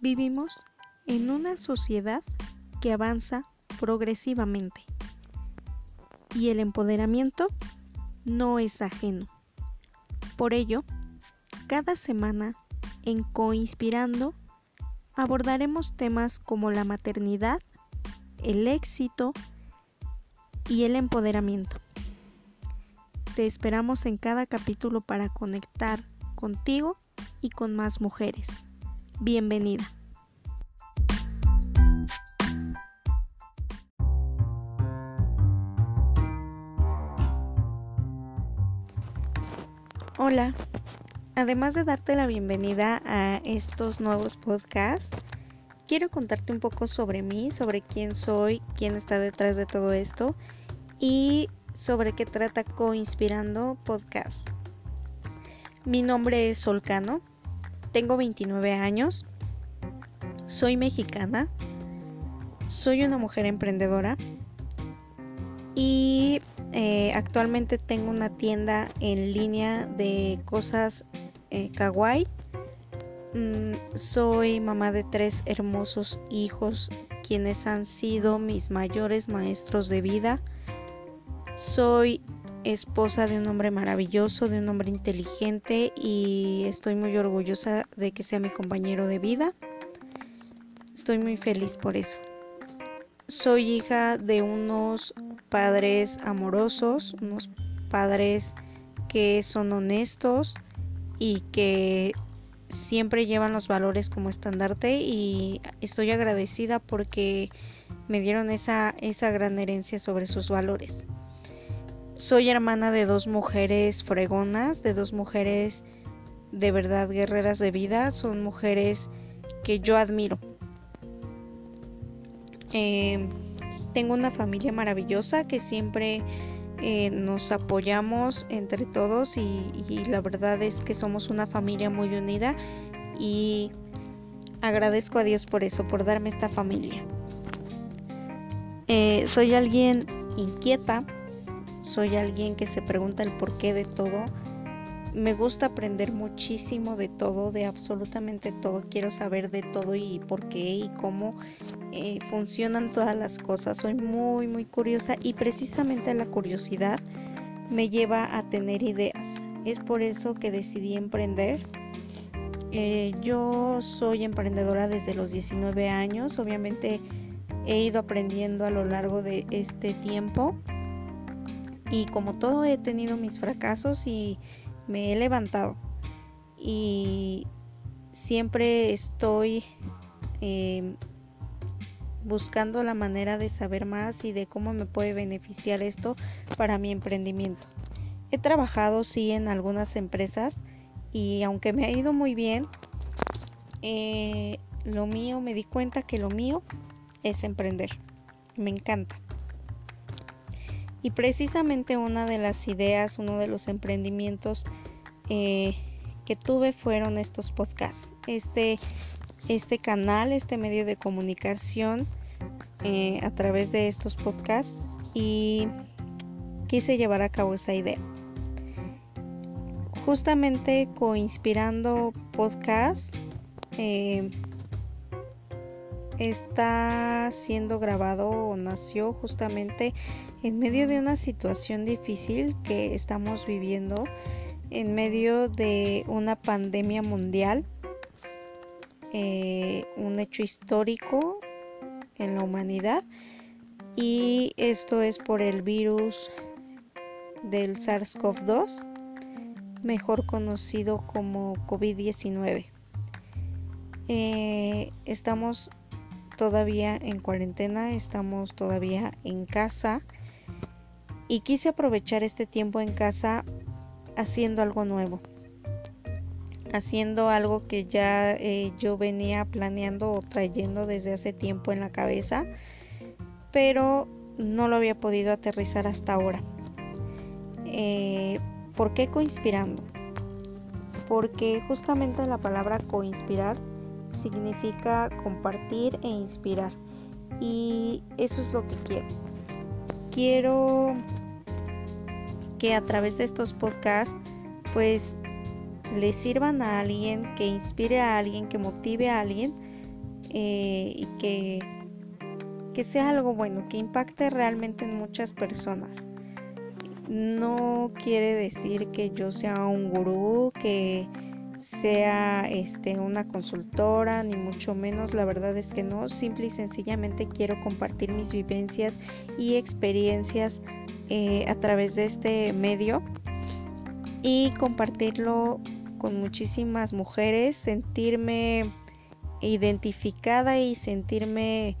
Vivimos en una sociedad que avanza progresivamente y el empoderamiento no es ajeno. Por ello, cada semana en Coinspirando abordaremos temas como la maternidad, el éxito y el empoderamiento. Te esperamos en cada capítulo para conectar contigo y con más mujeres. Bienvenida. Hola, además de darte la bienvenida a estos nuevos podcasts, quiero contarte un poco sobre mí, sobre quién soy, quién está detrás de todo esto y sobre qué trata Coinspirando Podcast. Mi nombre es Solcano, tengo 29 años, soy mexicana, soy una mujer emprendedora y eh, actualmente tengo una tienda en línea de cosas eh, kawaii. Mm, soy mamá de tres hermosos hijos quienes han sido mis mayores maestros de vida. Soy esposa de un hombre maravilloso, de un hombre inteligente y estoy muy orgullosa de que sea mi compañero de vida. Estoy muy feliz por eso. Soy hija de unos padres amorosos, unos padres que son honestos y que siempre llevan los valores como estandarte y estoy agradecida porque me dieron esa, esa gran herencia sobre sus valores. Soy hermana de dos mujeres fregonas, de dos mujeres de verdad guerreras de vida, son mujeres que yo admiro. Eh, tengo una familia maravillosa que siempre eh, nos apoyamos entre todos y, la verdad es que somos una familia muy unida y agradezco a Dios por eso, por darme esta familia. Eh, soy alguien inquieta, soy alguien que se pregunta el porqué de todo. Me gusta aprender muchísimo de todo, de absolutamente todo. Quiero saber de todo y por qué y cómo eh, funcionan todas las cosas. Soy muy, muy curiosa y precisamente la curiosidad me lleva a tener ideas. Es por eso que decidí emprender. Eh, yo soy emprendedora desde los 19 años. Obviamente he ido aprendiendo a lo largo de este tiempo y como todo he tenido mis fracasos y me he levantado y siempre estoy em, buscando la manera de saber más y de cómo me puede beneficiar esto para mi emprendimiento. He trabajado sí en algunas empresas y aunque me ha ido muy bien, eh, lo mío me di cuenta que lo mío es emprender. Me encanta. Y precisamente una de las ideas, uno de los emprendimientos eh, que tuve fueron estos podcasts. Este, este canal, este medio de comunicación eh, a través de estos podcasts y quise llevar a cabo esa idea. Justamente coinspirando podcast eh, está siendo grabado o nació justamente en medio de una situación difícil que estamos viviendo, en medio de una pandemia mundial, eh, un hecho histórico en la humanidad y esto es por el virus del SARS-CoV-2, mejor conocido como COVID-19. Eh, estamos todavía en cuarentena, estamos todavía en casa y quise aprovechar este tiempo en casa haciendo algo nuevo, haciendo algo que ya eh, yo venía planeando o trayendo desde hace tiempo en la cabeza, pero no lo había podido aterrizar hasta ahora. Eh, ¿Por qué coinspirando? Porque justamente la palabra coinspirar significa compartir e inspirar. Y eso es lo que quiero. Quiero que a través de estos podcasts pues le sirvan a alguien, que inspire a alguien, que motive a alguien eh, y que, que sea algo bueno, que impacte realmente en muchas personas. No quiere decir que yo sea un gurú, que sea este una consultora ni mucho menos la verdad es que no simple y sencillamente quiero compartir mis vivencias y experiencias eh, a través de este medio y compartirlo con muchísimas mujeres sentirme identificada y sentirme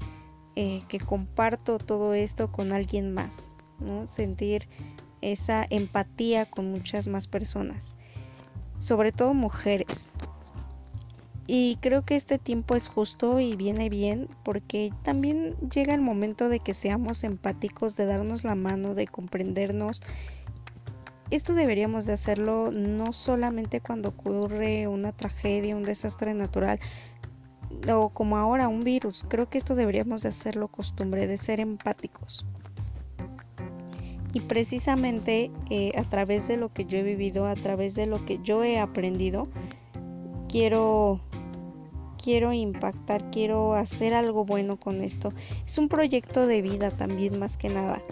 eh, que comparto todo esto con alguien más ¿no? sentir esa empatía con muchas más personas sobre todo mujeres. Y creo que este tiempo es justo y viene bien porque también llega el momento de que seamos empáticos, de darnos la mano, de comprendernos. Esto deberíamos de hacerlo no solamente cuando ocurre una tragedia, un desastre natural o como ahora un virus. Creo que esto deberíamos de hacerlo costumbre, de ser empáticos. Y precisamente eh, a través de lo que yo he vivido, a través de lo que yo he aprendido, quiero quiero impactar, quiero hacer algo bueno con esto. Es un proyecto de vida también más que nada.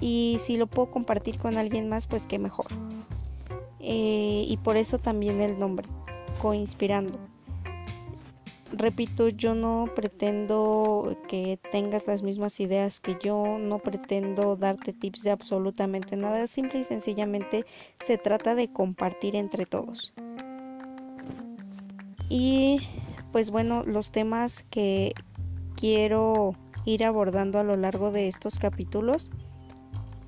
Y si lo puedo compartir con alguien más, pues qué mejor. Eh, y por eso también el nombre, Coinspirando repito, yo no pretendo que tengas las mismas ideas que yo, no pretendo darte tips de absolutamente nada, simple y sencillamente se trata de compartir entre todos. Y pues bueno, los temas que quiero ir abordando a lo largo de estos capítulos,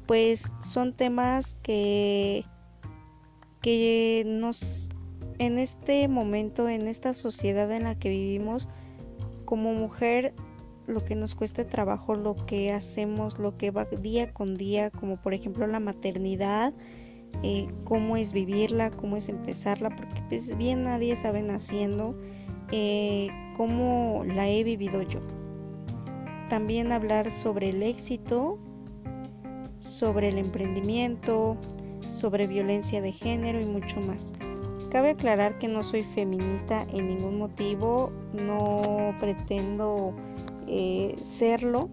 pues son temas que que nos en este momento, en esta sociedad en la que vivimos, como mujer, lo que nos cuesta trabajo, lo que hacemos, lo que va día con día, como por ejemplo la maternidad, eh, cómo es vivirla, cómo es empezarla, porque pues bien nadie sabe naciendo, eh, cómo la he vivido yo. También hablar sobre el éxito, sobre el emprendimiento, sobre violencia de género y mucho más. Cabe aclarar que no soy feminista en ningún motivo, no pretendo eh, serlo.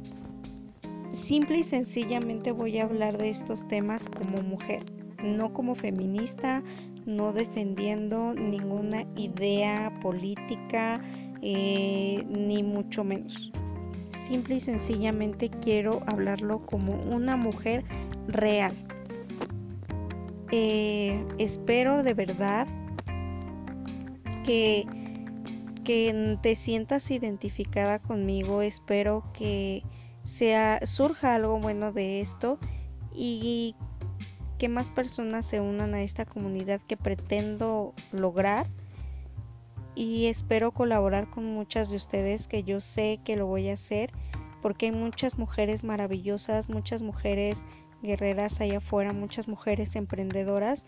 Simple y sencillamente voy a hablar de estos temas como mujer, no como feminista, no defendiendo ninguna idea política, eh, ni mucho menos. Simple y sencillamente quiero hablarlo como una mujer real. Eh, espero de verdad que, que te sientas identificada conmigo. Espero que sea, surja algo bueno de esto y que más personas se unan a esta comunidad que pretendo lograr y espero colaborar con muchas de ustedes que yo sé que lo voy a hacer porque hay muchas mujeres maravillosas, muchas mujeres guerreras allá afuera, muchas mujeres emprendedoras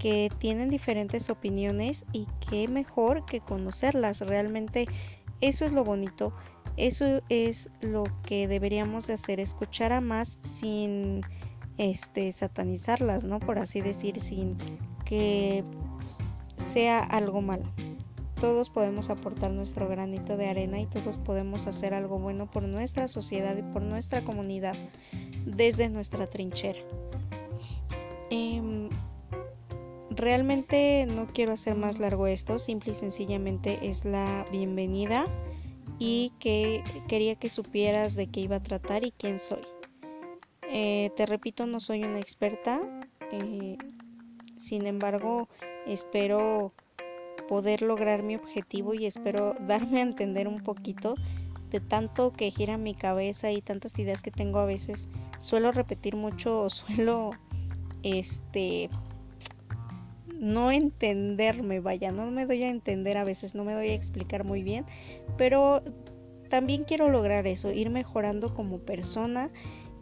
que tienen diferentes opiniones y qué mejor que conocerlas. Realmente eso es lo bonito, eso es lo que deberíamos de hacer, escuchar a más sin este satanizarlas, ¿no? Por así decir, sin que sea algo malo. Todos podemos aportar nuestro granito de arena y todos podemos hacer algo bueno por nuestra sociedad y por nuestra comunidad desde nuestra trinchera. Em, realmente no quiero hacer más largo esto, simple y sencillamente es la bienvenida y que quería que supieras de qué iba a tratar y quién soy. Eh, te repito, no soy una experta, eh, sin embargo, espero poder lograr mi objetivo y espero darme a entender un poquito de tanto que gira mi cabeza y tantas ideas que tengo a veces. Suelo repetir mucho suelo este no entenderme, vaya, no me doy a entender a veces, no me doy a explicar muy bien, pero también quiero lograr eso, ir mejorando como persona,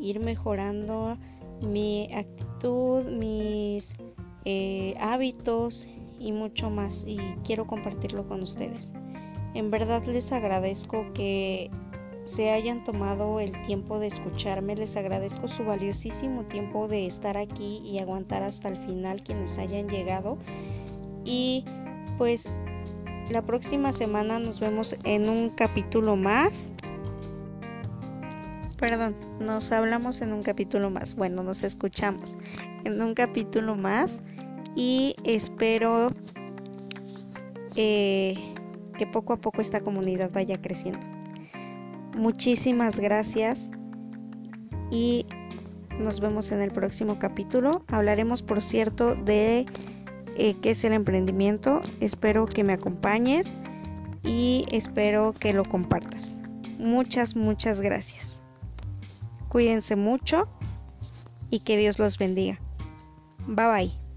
ir mejorando mi actitud, mis eh, hábitos y mucho más y quiero compartirlo con ustedes. En verdad les agradezco que se hayan tomado el tiempo de escucharme. Les agradezco su valiosísimo tiempo de estar aquí y aguantar hasta el final quienes hayan llegado. Y pues la próxima semana nos vemos en un capítulo más. Perdón, nos hablamos en un capítulo más. Bueno, nos escuchamos en un capítulo más y espero eh, que poco a poco esta comunidad vaya creciendo. Muchísimas gracias y nos vemos en el próximo capítulo. Hablaremos, por cierto, de eh, qué es el emprendimiento. Espero que me acompañes y espero que lo compartas. Muchas, muchas gracias. Cuídense mucho y que Dios los bendiga. Bye bye.